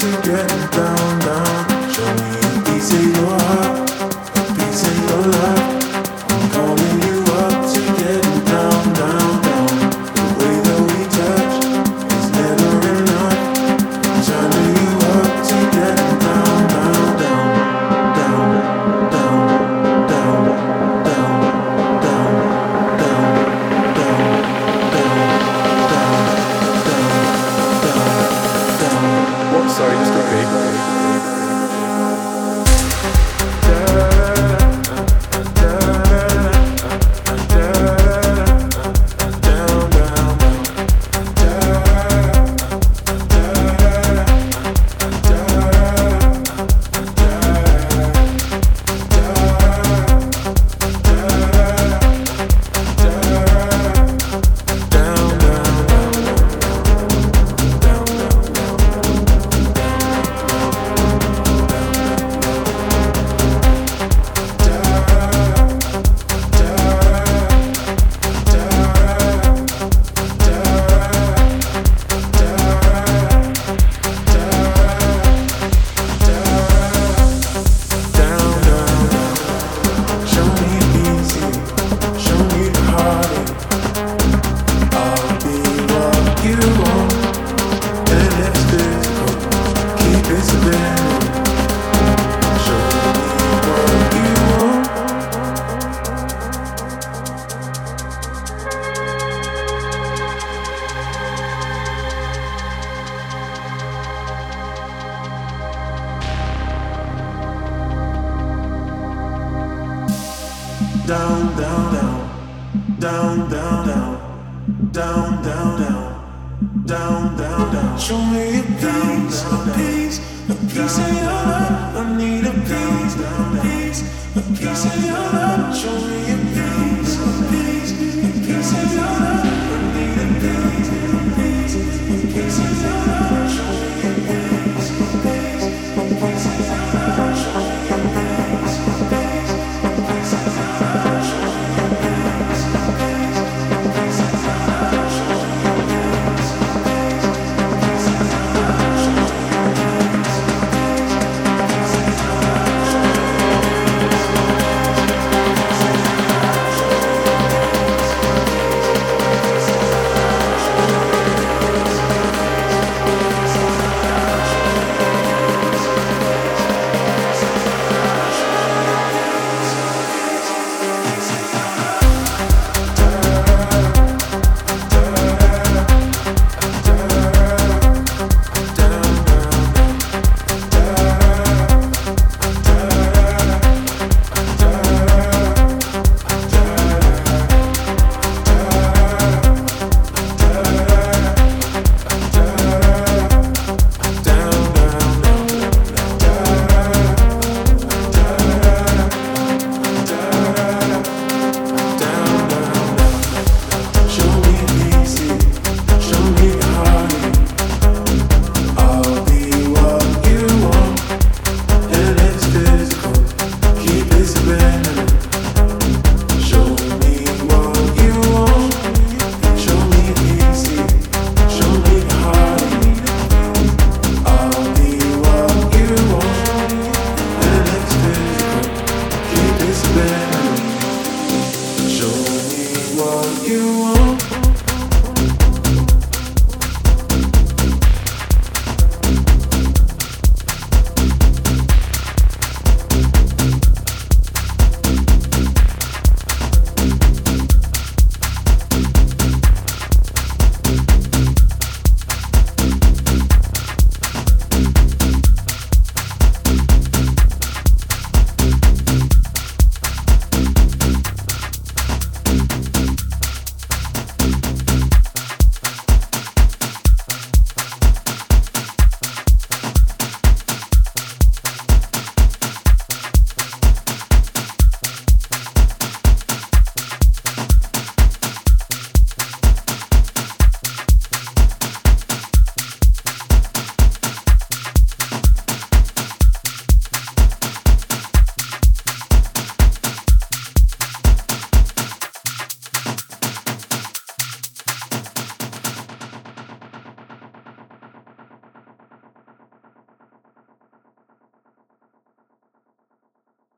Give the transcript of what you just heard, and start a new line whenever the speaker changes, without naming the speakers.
to get down. down, down, down, down, down, down, down, down, down, down, down, down. Show me a piece, a piece, a piece of your love. I need a piece, a piece, a piece of your love. Show me a piece.